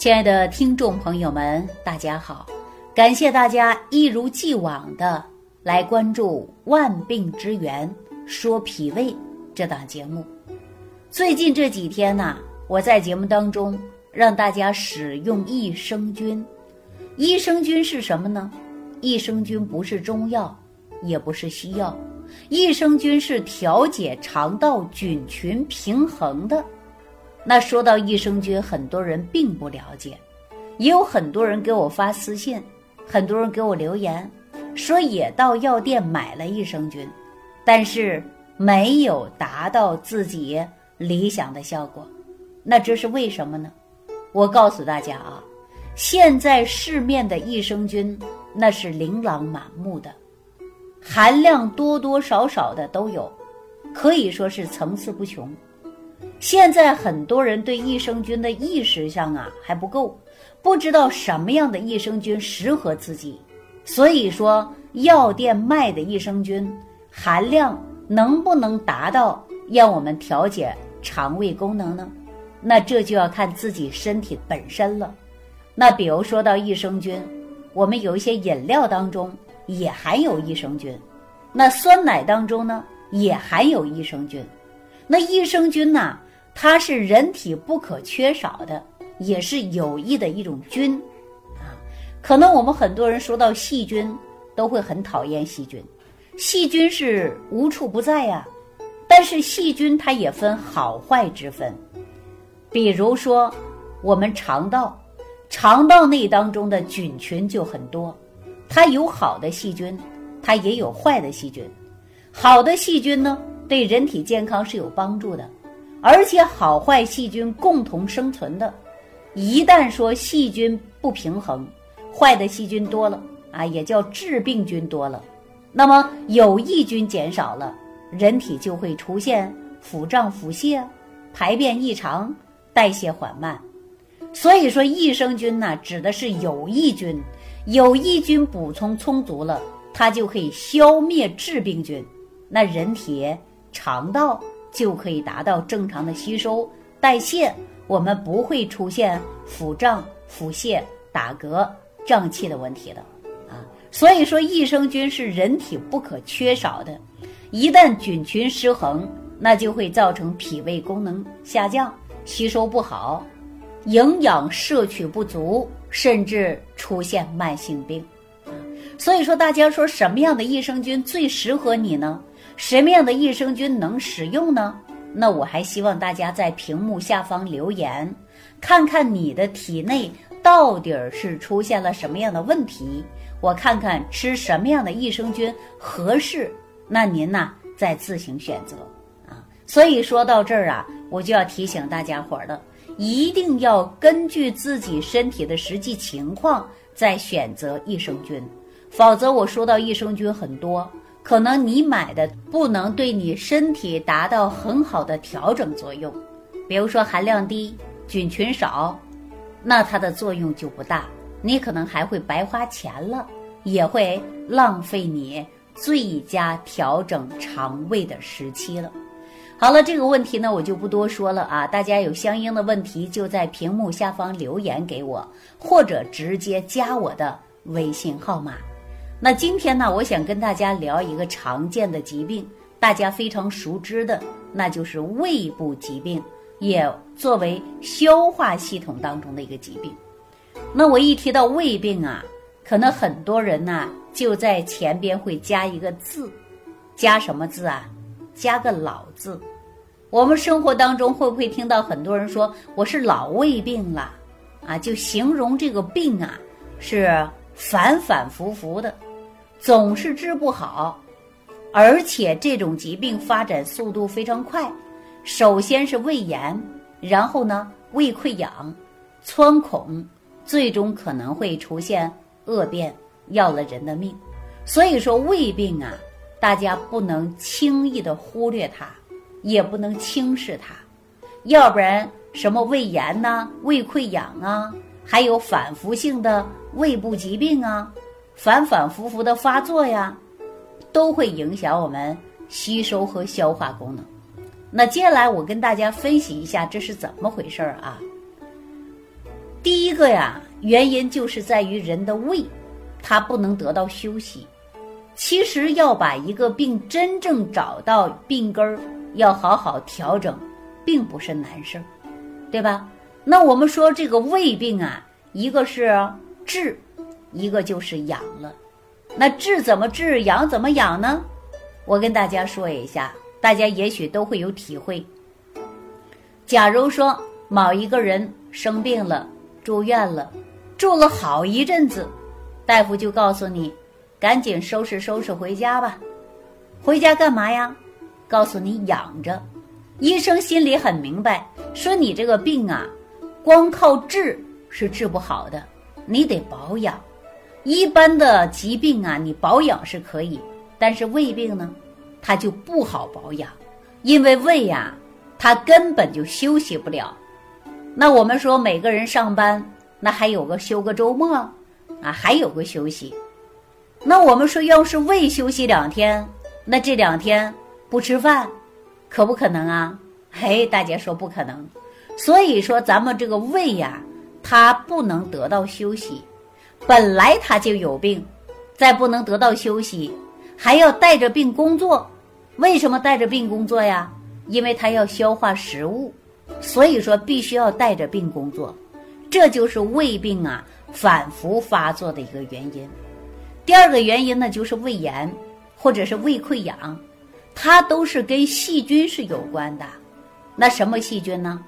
亲爱的听众朋友们，大家好！感谢大家一如既往的来关注《万病之源说脾胃》这档节目。最近这几天呢，我在节目当中让大家使用益生菌。益生菌是什么呢？益生菌不是中药，也不是西药，益生菌是调节肠道菌群平衡的。那说到益生菌，很多人并不了解，也有很多人给我发私信，很多人给我留言，说也到药店买了益生菌，但是没有达到自己理想的效果。那这是为什么呢？我告诉大家啊，现在市面的益生菌那是琳琅满目的，含量多多少少的都有，可以说是层次不穷。现在很多人对益生菌的意识上啊还不够，不知道什么样的益生菌适合自己，所以说药店卖的益生菌含量能不能达到让我们调节肠胃功能呢？那这就要看自己身体本身了。那比如说到益生菌，我们有一些饮料当中也含有益生菌，那酸奶当中呢也含有益生菌。那益生菌呢？它是人体不可缺少的，也是有益的一种菌，啊，可能我们很多人说到细菌，都会很讨厌细菌。细菌是无处不在呀，但是细菌它也分好坏之分。比如说，我们肠道，肠道内当中的菌群就很多，它有好的细菌，它也有坏的细菌。好的细菌呢？对人体健康是有帮助的，而且好坏细菌共同生存的。一旦说细菌不平衡，坏的细菌多了啊，也叫致病菌多了，那么有益菌减少了，人体就会出现腹胀、腹泻、排便异常、代谢缓慢。所以说，益生菌呢，指的是有益菌，有益菌补充充足了，它就可以消灭致病菌，那人体。肠道就可以达到正常的吸收代谢，我们不会出现腹胀、腹泻、打嗝、胀气的问题的啊。所以说，益生菌是人体不可缺少的。一旦菌群失衡，那就会造成脾胃功能下降、吸收不好、营养摄取不足，甚至出现慢性病。所以说，大家说什么样的益生菌最适合你呢？什么样的益生菌能使用呢？那我还希望大家在屏幕下方留言，看看你的体内到底是出现了什么样的问题，我看看吃什么样的益生菌合适，那您呢再自行选择啊。所以说到这儿啊，我就要提醒大家伙儿了，一定要根据自己身体的实际情况再选择益生菌，否则我说到益生菌很多。可能你买的不能对你身体达到很好的调整作用，比如说含量低、菌群少，那它的作用就不大。你可能还会白花钱了，也会浪费你最佳调整肠胃的时期了。好了，这个问题呢我就不多说了啊，大家有相应的问题就在屏幕下方留言给我，或者直接加我的微信号码。那今天呢，我想跟大家聊一个常见的疾病，大家非常熟知的，那就是胃部疾病，也作为消化系统当中的一个疾病。那我一提到胃病啊，可能很多人呢就在前边会加一个字，加什么字啊？加个老字。我们生活当中会不会听到很多人说我是老胃病了啊？就形容这个病啊是反反复复的。总是治不好，而且这种疾病发展速度非常快。首先是胃炎，然后呢胃溃疡、穿孔，最终可能会出现恶变，要了人的命。所以说胃病啊，大家不能轻易的忽略它，也不能轻视它，要不然什么胃炎呐、胃溃疡啊，还有反复性的胃部疾病啊。反反复复的发作呀，都会影响我们吸收和消化功能。那接下来我跟大家分析一下这是怎么回事儿啊？第一个呀，原因就是在于人的胃，它不能得到休息。其实要把一个病真正找到病根儿，要好好调整，并不是难事儿，对吧？那我们说这个胃病啊，一个是治，一个就是养了。那治怎么治，养怎么养呢？我跟大家说一下，大家也许都会有体会。假如说某一个人生病了，住院了，住了好一阵子，大夫就告诉你，赶紧收拾收拾回家吧。回家干嘛呀？告诉你养着。医生心里很明白，说你这个病啊，光靠治是治不好的，你得保养。一般的疾病啊，你保养是可以，但是胃病呢，它就不好保养，因为胃呀，它根本就休息不了。那我们说每个人上班，那还有个休个周末，啊，还有个休息。那我们说要是胃休息两天，那这两天不吃饭，可不可能啊？嘿，大家说不可能。所以说咱们这个胃呀，它不能得到休息。本来他就有病，再不能得到休息，还要带着病工作。为什么带着病工作呀？因为他要消化食物，所以说必须要带着病工作。这就是胃病啊反复发作的一个原因。第二个原因呢，就是胃炎或者是胃溃疡，它都是跟细菌是有关的。那什么细菌呢？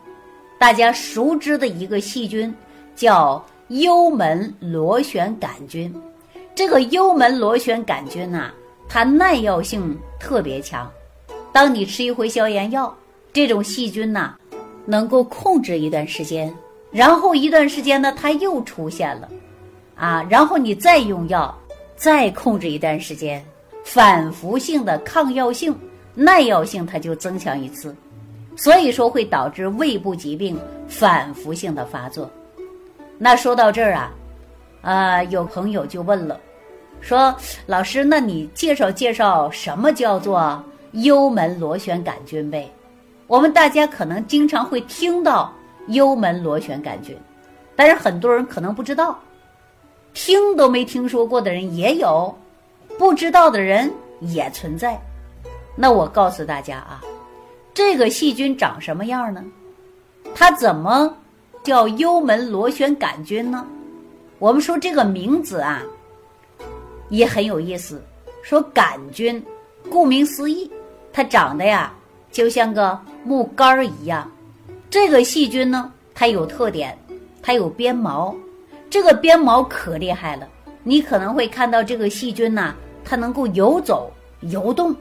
大家熟知的一个细菌叫。幽门螺旋杆菌，这个幽门螺旋杆菌呐，它耐药性特别强。当你吃一回消炎药，这种细菌呐，能够控制一段时间，然后一段时间呢，它又出现了，啊，然后你再用药，再控制一段时间，反复性的抗药性、耐药性它就增强一次，所以说会导致胃部疾病反复性的发作。那说到这儿啊，啊，有朋友就问了，说老师，那你介绍介绍什么叫做幽门螺旋杆菌呗？我们大家可能经常会听到幽门螺旋杆菌，但是很多人可能不知道，听都没听说过的人也有，不知道的人也存在。那我告诉大家啊，这个细菌长什么样呢？它怎么？叫幽门螺旋杆菌呢？我们说这个名字啊，也很有意思。说杆菌，顾名思义，它长得呀就像个木杆儿一样。这个细菌呢，它有特点，它有鞭毛。这个鞭毛可厉害了，你可能会看到这个细菌呐，它能够游走、游动，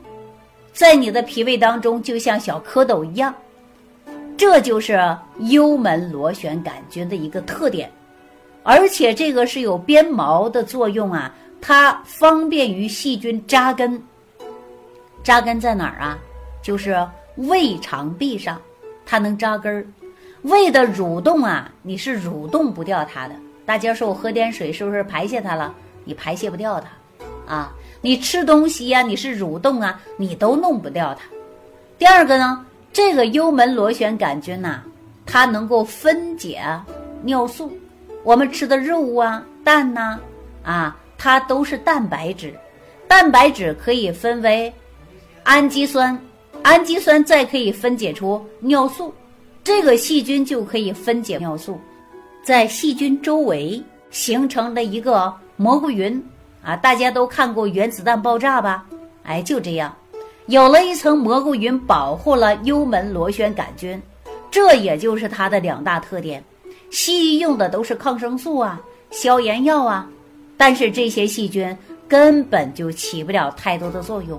在你的脾胃当中，就像小蝌蚪一样。这就是幽门螺旋杆菌的一个特点，而且这个是有鞭毛的作用啊，它方便于细菌扎根。扎根在哪儿啊？就是胃肠壁上，它能扎根儿。胃的蠕动啊，你是蠕动不掉它的。大家说我喝点水是不是排泄它了？你排泄不掉它啊。你吃东西呀，你是蠕动啊，你都弄不掉它。第二个呢？这个幽门螺旋杆菌呐，它能够分解尿素。我们吃的肉啊、蛋呐，啊，它都是蛋白质。蛋白质可以分为氨基酸，氨基酸再可以分解出尿素。这个细菌就可以分解尿素，在细菌周围形成了一个蘑菇云啊！大家都看过原子弹爆炸吧？哎，就这样。有了一层蘑菇云，保护了幽门螺旋杆菌，这也就是它的两大特点。西医用的都是抗生素啊、消炎药啊，但是这些细菌根本就起不了太多的作用，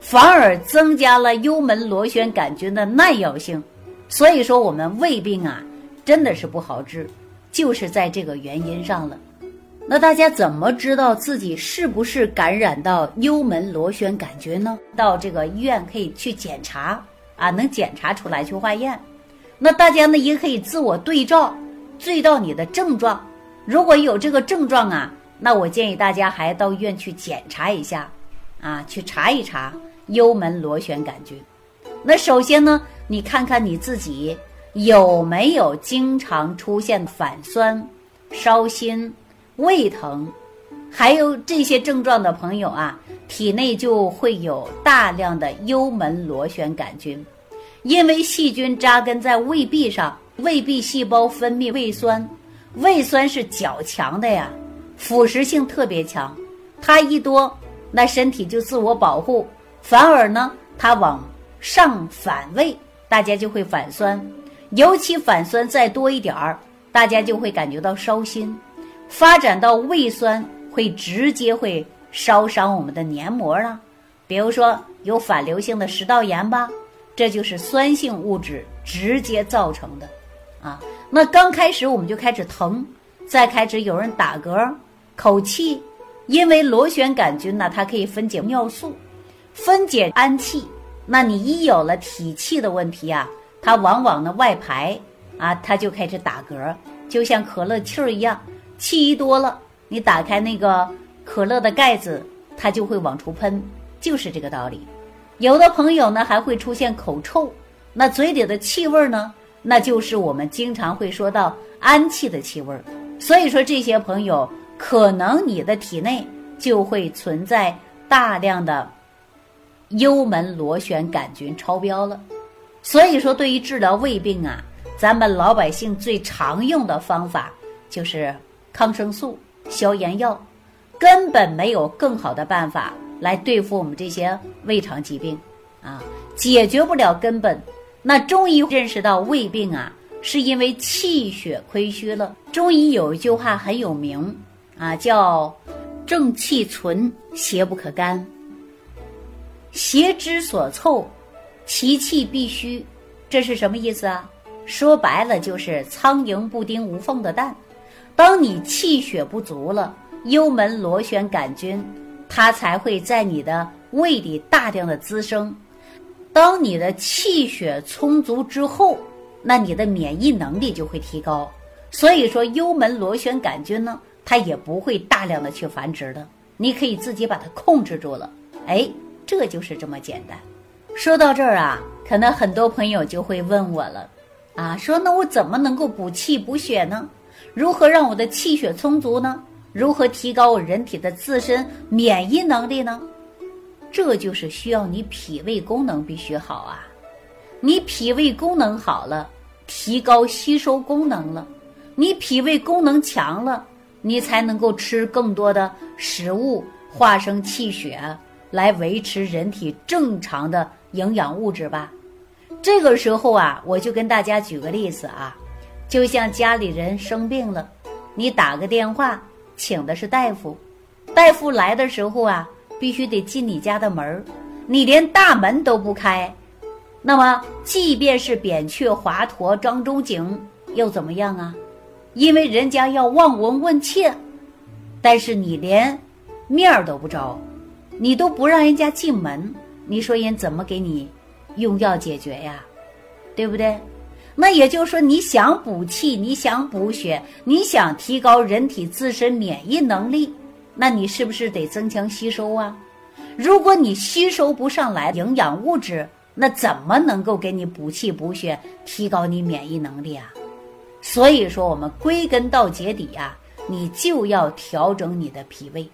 反而增加了幽门螺旋杆菌的耐药性。所以说，我们胃病啊，真的是不好治，就是在这个原因上了。那大家怎么知道自己是不是感染到幽门螺旋杆菌呢？到这个医院可以去检查啊，能检查出来去化验。那大家呢也可以自我对照，对照你的症状。如果有这个症状啊，那我建议大家还到医院去检查一下，啊，去查一查幽门螺旋杆菌。那首先呢，你看看你自己有没有经常出现反酸、烧心、胃疼，还有这些症状的朋友啊，体内就会有大量的幽门螺旋杆菌，因为细菌扎根在胃壁上，胃壁细胞分泌胃酸，胃酸是较强的呀，腐蚀性特别强，它一多，那身体就自我保护，反而呢，它往上反胃，大家就会反酸。尤其反酸再多一点儿，大家就会感觉到烧心，发展到胃酸会直接会烧伤我们的黏膜啊。比如说有反流性的食道炎吧，这就是酸性物质直接造成的啊。那刚开始我们就开始疼，再开始有人打嗝、口气，因为螺旋杆菌呢，它可以分解尿素，分解氨气。那你一有了体气的问题啊。它往往呢外排啊，它就开始打嗝，就像可乐气儿一样，气一多了，你打开那个可乐的盖子，它就会往出喷，就是这个道理。有的朋友呢还会出现口臭，那嘴里的气味呢，那就是我们经常会说到氨气的气味。所以说这些朋友，可能你的体内就会存在大量的幽门螺旋杆菌超标了。所以说，对于治疗胃病啊，咱们老百姓最常用的方法就是抗生素、消炎药，根本没有更好的办法来对付我们这些胃肠疾病啊，解决不了根本。那中医认识到胃病啊，是因为气血亏虚了。中医有一句话很有名啊，叫“正气存，邪不可干”，邪之所凑。其气必虚，这是什么意思啊？说白了就是苍蝇不叮无缝的蛋。当你气血不足了，幽门螺旋杆菌它才会在你的胃里大量的滋生。当你的气血充足之后，那你的免疫能力就会提高。所以说，幽门螺旋杆菌呢，它也不会大量的去繁殖的。你可以自己把它控制住了。哎，这就是这么简单。说到这儿啊，可能很多朋友就会问我了，啊，说那我怎么能够补气补血呢？如何让我的气血充足呢？如何提高我人体的自身免疫能力呢？这就是需要你脾胃功能必须好啊！你脾胃功能好了，提高吸收功能了，你脾胃功能强了，你才能够吃更多的食物，化生气血，来维持人体正常的。营养物质吧，这个时候啊，我就跟大家举个例子啊，就像家里人生病了，你打个电话请的是大夫，大夫来的时候啊，必须得进你家的门儿，你连大门都不开，那么即便是扁鹊、华佗、张仲景又怎么样啊？因为人家要望闻问切，但是你连面儿都不着，你都不让人家进门。你说人怎么给你用药解决呀？对不对？那也就是说，你想补气，你想补血，你想提高人体自身免疫能力，那你是不是得增强吸收啊？如果你吸收不上来营养物质，那怎么能够给你补气补血，提高你免疫能力啊？所以说，我们归根到结底呀，你就要调整你的脾胃。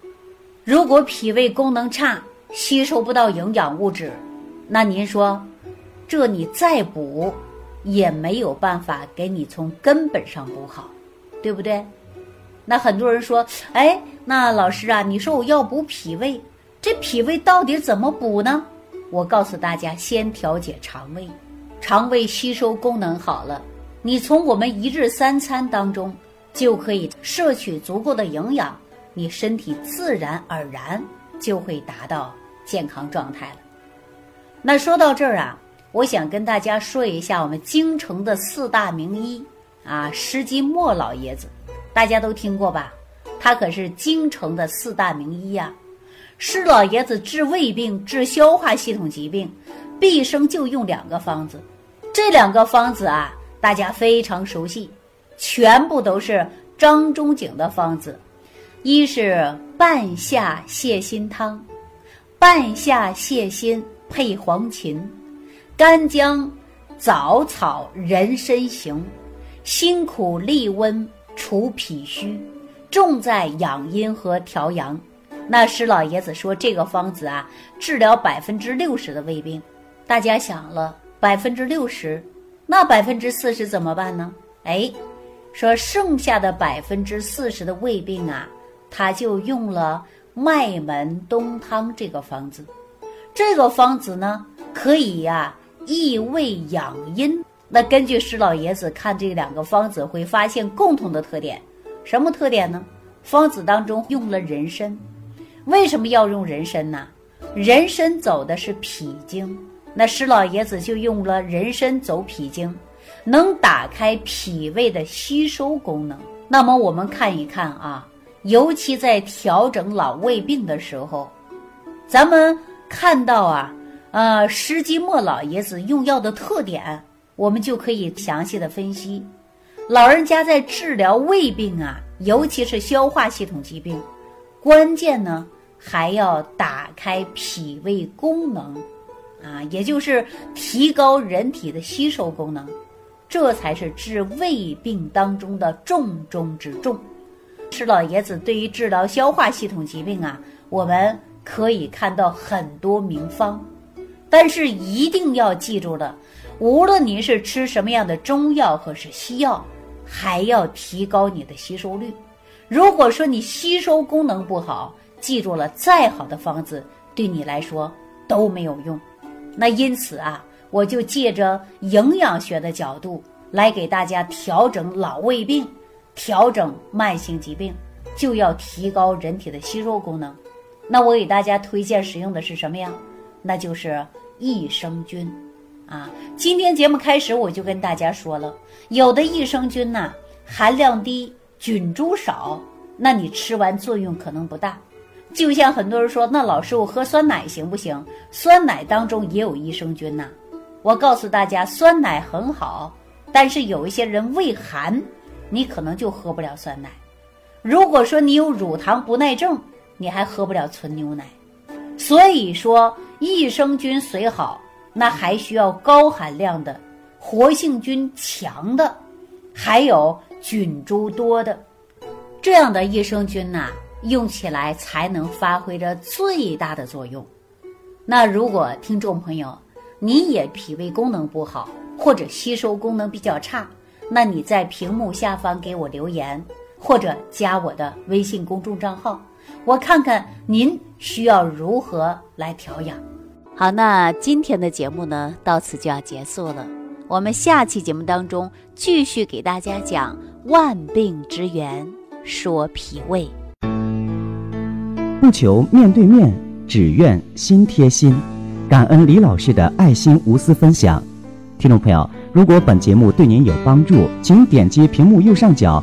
如果脾胃功能差，吸收不到营养物质，那您说，这你再补，也没有办法给你从根本上补好，对不对？那很多人说，哎，那老师啊，你说我要补脾胃，这脾胃到底怎么补呢？我告诉大家，先调节肠胃，肠胃吸收功能好了，你从我们一日三餐当中就可以摄取足够的营养，你身体自然而然。就会达到健康状态了。那说到这儿啊，我想跟大家说一下我们京城的四大名医啊，施金墨老爷子，大家都听过吧？他可是京城的四大名医呀。施老爷子治胃病、治消化系统疾病，毕生就用两个方子。这两个方子啊，大家非常熟悉，全部都是张仲景的方子。一是半夏泻心汤，半夏泻心配黄芩，干姜枣草人参行，辛苦利温除脾虚，重在养阴和调阳。那施老爷子说这个方子啊，治疗百分之六十的胃病。大家想了，百分之六十，那百分之四十怎么办呢？哎，说剩下的百分之四十的胃病啊，他就用了麦门冬汤这个方子。这个方子呢，可以呀益胃养阴。那根据施老爷子看这两个方子，会发现共同的特点，什么特点呢？方子当中用了人参。为什么要用人参呢？人参走的是脾经，那施老爷子就用了人参走脾经，能打开脾胃的吸收功能。那么我们看一看啊，尤其在调整老胃病的时候，咱们看到啊，呃，施基墨老爷子用药的特点，我们就可以详细的分析。老人家在治疗胃病啊，尤其是消化系统疾病，关键呢。还要打开脾胃功能，啊，也就是提高人体的吸收功能，这才是治胃病当中的重中之重。施老爷子对于治疗消化系统疾病啊，我们可以看到很多名方，但是一定要记住了，无论您是吃什么样的中药或是西药，还要提高你的吸收率。如果说你吸收功能不好，记住了，再好的方子对你来说都没有用。那因此啊，我就借着营养学的角度来给大家调整老胃病，调整慢性疾病，就要提高人体的吸收功能。那我给大家推荐使用的是什么呀？那就是益生菌啊。今天节目开始我就跟大家说了，有的益生菌呐含量低，菌株少，那你吃完作用可能不大。就像很多人说，那老师我喝酸奶行不行？酸奶当中也有益生菌呐。我告诉大家，酸奶很好，但是有一些人胃寒，你可能就喝不了酸奶。如果说你有乳糖不耐症，你还喝不了纯牛奶。所以说，益生菌虽好，那还需要高含量的、活性菌强的，还有菌株多的这样的益生菌呐。用起来才能发挥着最大的作用。那如果听众朋友你也脾胃功能不好，或者吸收功能比较差，那你在屏幕下方给我留言，或者加我的微信公众账号，我看看您需要如何来调养。好，那今天的节目呢，到此就要结束了。我们下期节目当中继续给大家讲万病之源，说脾胃。不求面对面，只愿心贴心。感恩李老师的爱心无私分享。听众朋友，如果本节目对您有帮助，请点击屏幕右上角